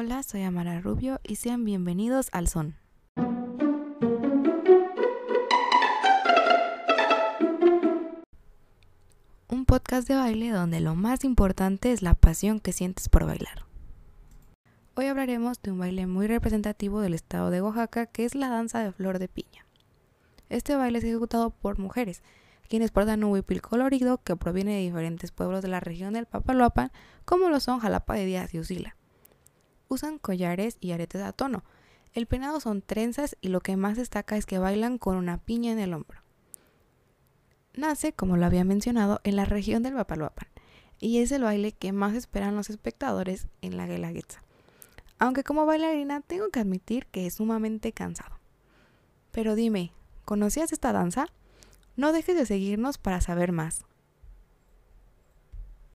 Hola, soy Amara Rubio y sean bienvenidos al Son. Un podcast de baile donde lo más importante es la pasión que sientes por bailar. Hoy hablaremos de un baile muy representativo del estado de Oaxaca que es la danza de flor de piña. Este baile es ejecutado por mujeres, quienes portan un huipil colorido que proviene de diferentes pueblos de la región del Papaloapan, como lo son Jalapa de Díaz y Usila. Usan collares y aretes a tono. El peinado son trenzas y lo que más destaca es que bailan con una piña en el hombro. Nace, como lo había mencionado, en la región del Papaloapan y es el baile que más esperan los espectadores en la Guelaguetza. Aunque como bailarina tengo que admitir que es sumamente cansado. Pero dime, ¿conocías esta danza? No dejes de seguirnos para saber más.